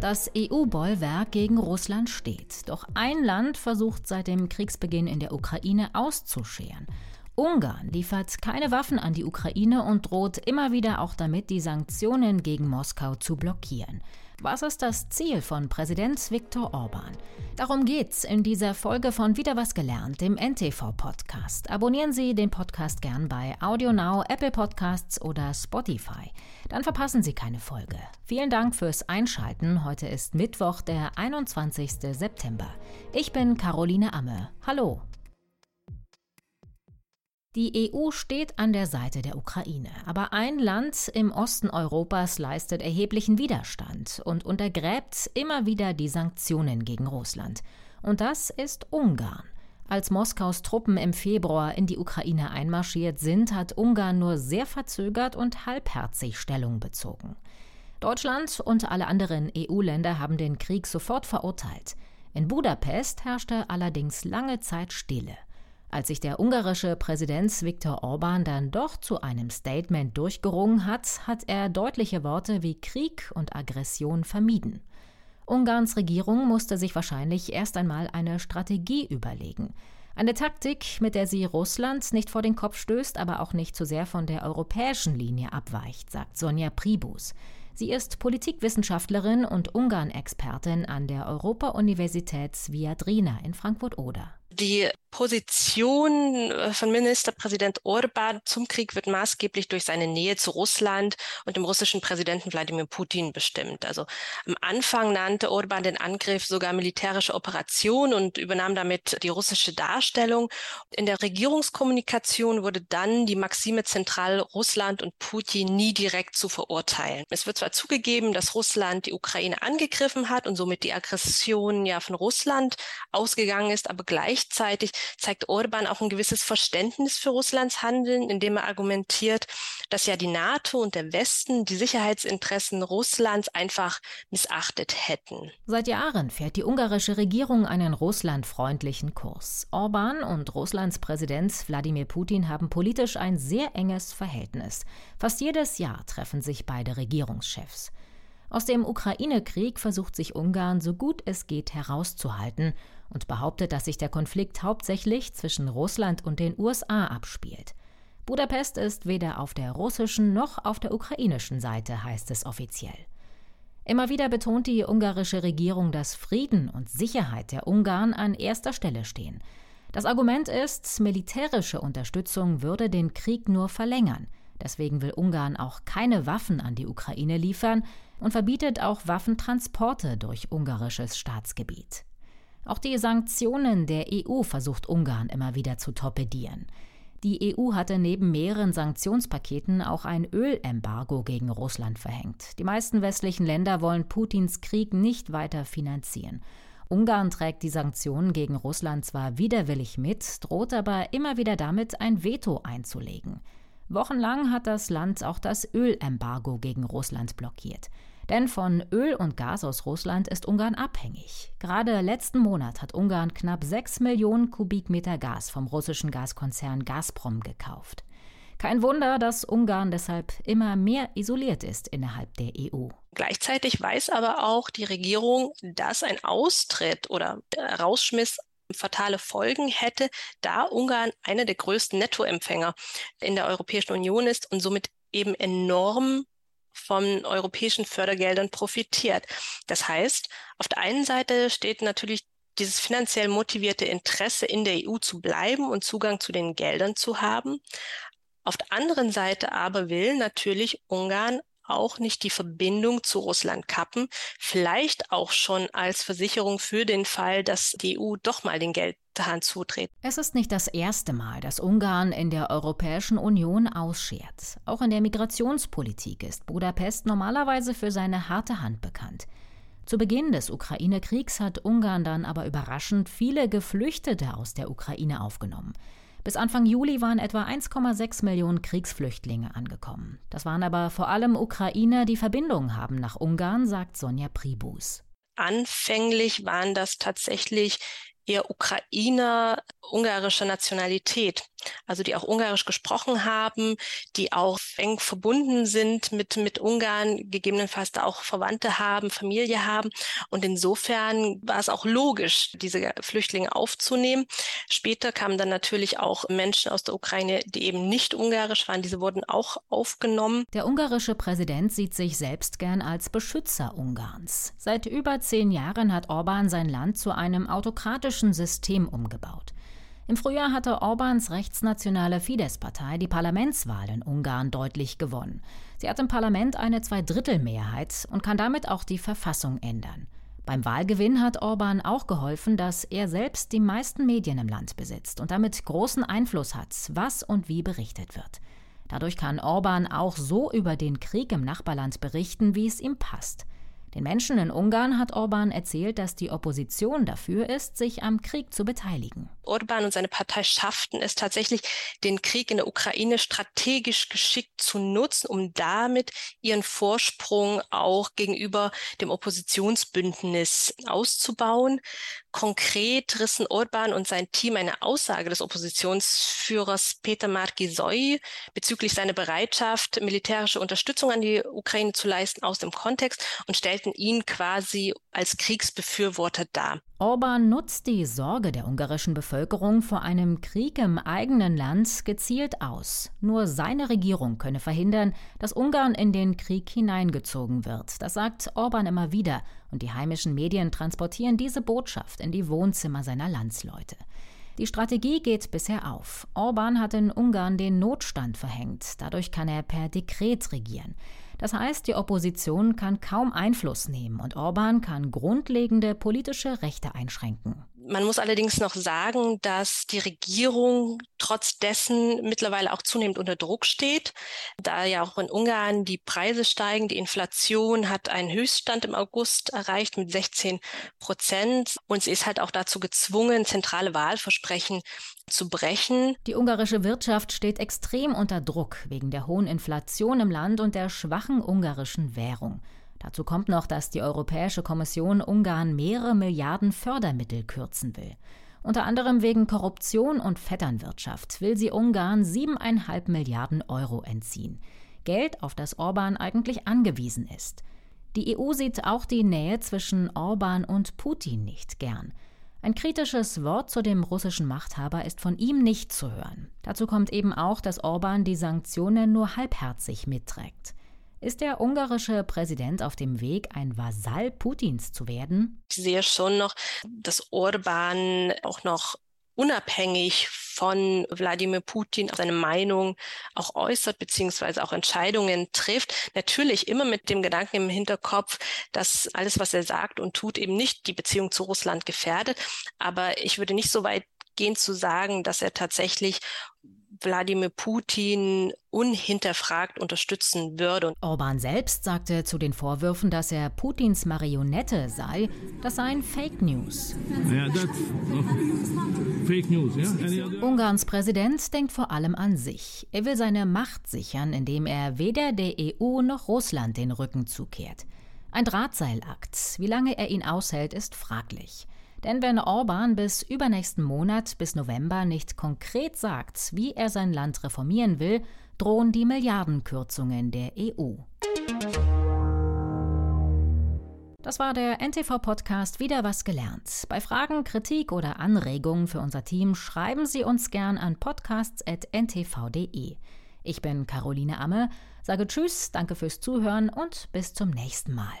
Das EU-Bollwerk gegen Russland steht. Doch ein Land versucht seit dem Kriegsbeginn in der Ukraine auszuscheren. Ungarn liefert keine Waffen an die Ukraine und droht immer wieder auch damit, die Sanktionen gegen Moskau zu blockieren. Was ist das Ziel von Präsident Viktor Orban? Darum geht's in dieser Folge von Wieder was gelernt, dem NTV-Podcast. Abonnieren Sie den Podcast gern bei AudioNow, Apple Podcasts oder Spotify. Dann verpassen Sie keine Folge. Vielen Dank fürs Einschalten. Heute ist Mittwoch, der 21. September. Ich bin Caroline Amme. Hallo. Die EU steht an der Seite der Ukraine, aber ein Land im Osten Europas leistet erheblichen Widerstand und untergräbt immer wieder die Sanktionen gegen Russland. Und das ist Ungarn. Als Moskaus Truppen im Februar in die Ukraine einmarschiert sind, hat Ungarn nur sehr verzögert und halbherzig Stellung bezogen. Deutschland und alle anderen EU-Länder haben den Krieg sofort verurteilt. In Budapest herrschte allerdings lange Zeit Stille. Als sich der ungarische Präsident Viktor Orban dann doch zu einem Statement durchgerungen hat, hat er deutliche Worte wie Krieg und Aggression vermieden. Ungarns Regierung musste sich wahrscheinlich erst einmal eine Strategie überlegen. Eine Taktik, mit der sie Russland nicht vor den Kopf stößt, aber auch nicht zu sehr von der europäischen Linie abweicht, sagt Sonja Pribus. Sie ist Politikwissenschaftlerin und Ungarn-Expertin an der Europa-Universität Viadrina in Frankfurt-Oder. Die Position äh, von Ministerpräsident Orban zum Krieg wird maßgeblich durch seine Nähe zu Russland und dem russischen Präsidenten Wladimir Putin bestimmt. Also am Anfang nannte Orban den Angriff sogar militärische Operation und übernahm damit die russische Darstellung. In der Regierungskommunikation wurde dann die Maxime zentral, Russland und Putin nie direkt zu verurteilen. Es wird zwar zugegeben, dass Russland die Ukraine angegriffen hat und somit die Aggression ja von Russland ausgegangen ist, aber gleich Gleichzeitig zeigt Orban auch ein gewisses Verständnis für Russlands Handeln, indem er argumentiert, dass ja die NATO und der Westen die Sicherheitsinteressen Russlands einfach missachtet hätten. Seit Jahren fährt die ungarische Regierung einen russlandfreundlichen Kurs. Orban und Russlands Präsident Wladimir Putin haben politisch ein sehr enges Verhältnis. Fast jedes Jahr treffen sich beide Regierungschefs. Aus dem Ukraine-Krieg versucht sich Ungarn so gut es geht herauszuhalten und behauptet, dass sich der Konflikt hauptsächlich zwischen Russland und den USA abspielt. Budapest ist weder auf der russischen noch auf der ukrainischen Seite, heißt es offiziell. Immer wieder betont die ungarische Regierung, dass Frieden und Sicherheit der Ungarn an erster Stelle stehen. Das Argument ist, militärische Unterstützung würde den Krieg nur verlängern. Deswegen will Ungarn auch keine Waffen an die Ukraine liefern und verbietet auch Waffentransporte durch ungarisches Staatsgebiet. Auch die Sanktionen der EU versucht Ungarn immer wieder zu torpedieren. Die EU hatte neben mehreren Sanktionspaketen auch ein Ölembargo gegen Russland verhängt. Die meisten westlichen Länder wollen Putins Krieg nicht weiter finanzieren. Ungarn trägt die Sanktionen gegen Russland zwar widerwillig mit, droht aber immer wieder damit, ein Veto einzulegen. Wochenlang hat das Land auch das Ölembargo gegen Russland blockiert. Denn von Öl und Gas aus Russland ist Ungarn abhängig. Gerade letzten Monat hat Ungarn knapp 6 Millionen Kubikmeter Gas vom russischen Gaskonzern Gazprom gekauft. Kein Wunder, dass Ungarn deshalb immer mehr isoliert ist innerhalb der EU. Gleichzeitig weiß aber auch die Regierung, dass ein Austritt oder der Rausschmiss fatale Folgen hätte, da Ungarn einer der größten Nettoempfänger in der Europäischen Union ist und somit eben enorm von europäischen Fördergeldern profitiert. Das heißt, auf der einen Seite steht natürlich dieses finanziell motivierte Interesse in der EU zu bleiben und Zugang zu den Geldern zu haben. Auf der anderen Seite aber will natürlich Ungarn auch nicht die Verbindung zu Russland kappen, vielleicht auch schon als Versicherung für den Fall, dass die EU doch mal den Geldhahn zutritt. Es ist nicht das erste Mal, dass Ungarn in der Europäischen Union ausschert. Auch in der Migrationspolitik ist Budapest normalerweise für seine harte Hand bekannt. Zu Beginn des Ukraine-Kriegs hat Ungarn dann aber überraschend viele Geflüchtete aus der Ukraine aufgenommen. Bis Anfang Juli waren etwa 1,6 Millionen Kriegsflüchtlinge angekommen. Das waren aber vor allem Ukrainer, die Verbindungen haben nach Ungarn, sagt Sonja Pribus. Anfänglich waren das tatsächlich eher Ukrainer ungarischer Nationalität, also die auch Ungarisch gesprochen haben, die auch eng verbunden sind mit, mit Ungarn, gegebenenfalls da auch Verwandte haben, Familie haben. Und insofern war es auch logisch, diese Flüchtlinge aufzunehmen. Später kamen dann natürlich auch Menschen aus der Ukraine, die eben nicht ungarisch waren. Diese wurden auch aufgenommen. Der ungarische Präsident sieht sich selbst gern als Beschützer Ungarns. Seit über zehn Jahren hat Orban sein Land zu einem autokratischen System umgebaut. Im Frühjahr hatte Orbans rechtsnationale Fidesz-Partei die Parlamentswahl in Ungarn deutlich gewonnen. Sie hat im Parlament eine Zweidrittelmehrheit und kann damit auch die Verfassung ändern. Beim Wahlgewinn hat Orban auch geholfen, dass er selbst die meisten Medien im Land besitzt und damit großen Einfluss hat, was und wie berichtet wird. Dadurch kann Orban auch so über den Krieg im Nachbarland berichten, wie es ihm passt. Den Menschen in Ungarn hat Orban erzählt, dass die Opposition dafür ist, sich am Krieg zu beteiligen. Orban und seine Partei schafften es tatsächlich, den Krieg in der Ukraine strategisch geschickt zu nutzen, um damit ihren Vorsprung auch gegenüber dem Oppositionsbündnis auszubauen. Konkret rissen Orban und sein Team eine Aussage des Oppositionsführers Peter Markisoy bezüglich seiner Bereitschaft, militärische Unterstützung an die Ukraine zu leisten, aus dem Kontext und stellten ihn quasi als Kriegsbefürworter dar. Orban nutzt die Sorge der ungarischen Bevölkerung vor einem Krieg im eigenen Land gezielt aus. Nur seine Regierung könne verhindern, dass Ungarn in den Krieg hineingezogen wird. Das sagt Orban immer wieder, und die heimischen Medien transportieren diese Botschaft in die Wohnzimmer seiner Landsleute. Die Strategie geht bisher auf. Orban hat in Ungarn den Notstand verhängt. Dadurch kann er per Dekret regieren. Das heißt, die Opposition kann kaum Einfluss nehmen und Orban kann grundlegende politische Rechte einschränken. Man muss allerdings noch sagen, dass die Regierung trotz dessen mittlerweile auch zunehmend unter Druck steht, da ja auch in Ungarn die Preise steigen. Die Inflation hat einen Höchststand im August erreicht mit 16 Prozent und sie ist halt auch dazu gezwungen, zentrale Wahlversprechen zu brechen. Die ungarische Wirtschaft steht extrem unter Druck wegen der hohen Inflation im Land und der schwachen ungarischen Währung. Dazu kommt noch, dass die Europäische Kommission Ungarn mehrere Milliarden Fördermittel kürzen will. Unter anderem wegen Korruption und Vetternwirtschaft will sie Ungarn siebeneinhalb Milliarden Euro entziehen. Geld, auf das Orban eigentlich angewiesen ist. Die EU sieht auch die Nähe zwischen Orban und Putin nicht gern. Ein kritisches Wort zu dem russischen Machthaber ist von ihm nicht zu hören. Dazu kommt eben auch, dass Orban die Sanktionen nur halbherzig mitträgt. Ist der ungarische Präsident auf dem Weg, ein Vasall Putins zu werden? Ich sehe schon noch, dass Orban auch noch unabhängig von Wladimir Putin seine Meinung auch äußert, beziehungsweise auch Entscheidungen trifft. Natürlich immer mit dem Gedanken im Hinterkopf, dass alles, was er sagt und tut, eben nicht die Beziehung zu Russland gefährdet. Aber ich würde nicht so weit gehen zu sagen, dass er tatsächlich Wladimir Putin unhinterfragt unterstützen würde. Orban selbst sagte zu den Vorwürfen, dass er Putins Marionette sei, das seien Fake News. Yeah, Fake News yeah? Ungarns Präsident denkt vor allem an sich. Er will seine Macht sichern, indem er weder der EU noch Russland den Rücken zukehrt. Ein Drahtseilakt. Wie lange er ihn aushält, ist fraglich. Denn wenn Orban bis übernächsten Monat, bis November, nicht konkret sagt, wie er sein Land reformieren will, drohen die Milliardenkürzungen der EU. Das war der NTV-Podcast Wieder was gelernt. Bei Fragen, Kritik oder Anregungen für unser Team schreiben Sie uns gern an podcasts.ntv.de. Ich bin Caroline Amme, sage Tschüss, danke fürs Zuhören und bis zum nächsten Mal.